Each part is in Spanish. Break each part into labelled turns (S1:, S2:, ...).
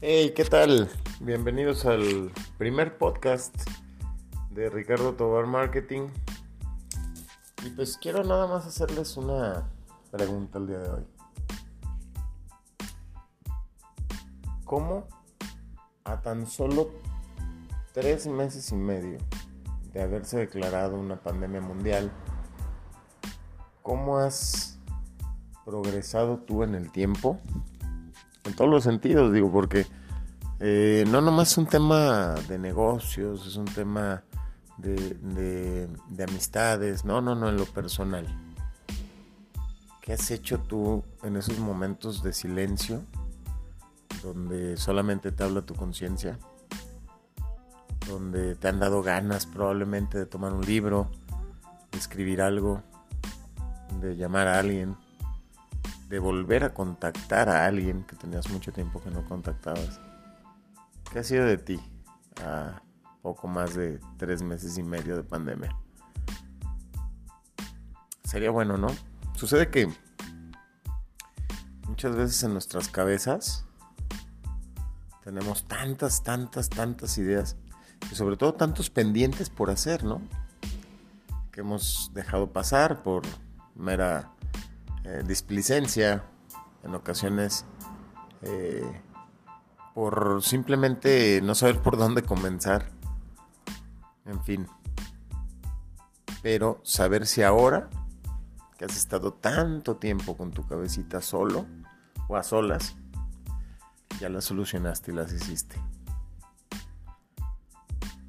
S1: Hey, ¿qué tal? Bienvenidos al primer podcast de Ricardo Tobar Marketing. Y pues quiero nada más hacerles una pregunta el día de hoy. ¿Cómo a tan solo tres meses y medio de haberse declarado una pandemia mundial, cómo has progresado tú en el tiempo? Todos los sentidos, digo, porque eh, no nomás es un tema de negocios, es un tema de, de, amistades, no, no, no, en lo personal. ¿Qué has hecho tú en esos momentos de silencio donde solamente te habla tu conciencia? Donde te han dado ganas probablemente de tomar un libro, de escribir algo, de llamar a alguien, de volver a contactar a alguien que tenías mucho tiempo que no contactabas. ¿Qué ha sido de ti? Ah, poco más de tres meses y medio de pandemia. Sería bueno, ¿no? Sucede que muchas veces en nuestras cabezas tenemos tantas, tantas, tantas ideas y sobre todo tantos pendientes por hacer, ¿no? Que hemos dejado pasar por mera eh, displicencia, en ocasiones eh, por simplemente no saber por dónde comenzar en fin. Pero saber si ahora que has estado tanto tiempo con tu cabecita solo o a solas, ya las solucionaste y las hiciste.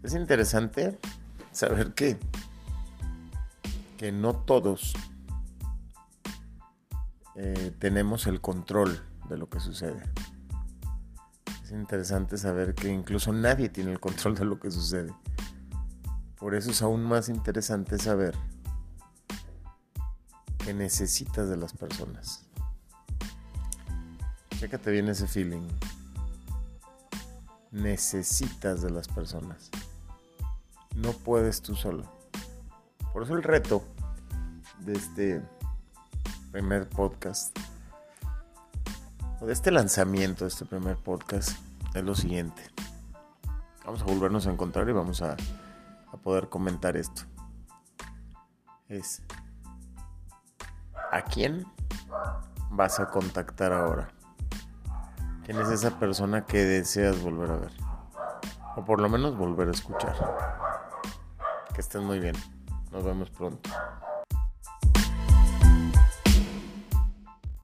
S1: Es interesante saber que, que no todos eh, tenemos el control de lo que sucede. Es interesante saber que incluso nadie tiene el control de lo que sucede. Por eso es aún más interesante saber que necesitas de las personas. Chécate bien ese feeling. Necesitas de las personas. No puedes tú solo. Por eso el reto de este primer podcast, o de este lanzamiento de este primer podcast, es lo siguiente. Vamos a volvernos a encontrar y vamos a poder comentar esto. Es, ¿a quién vas a contactar ahora? ¿Quién es esa persona que deseas volver a ver? O por lo menos volver a escuchar. Que estén muy bien. Nos vemos pronto.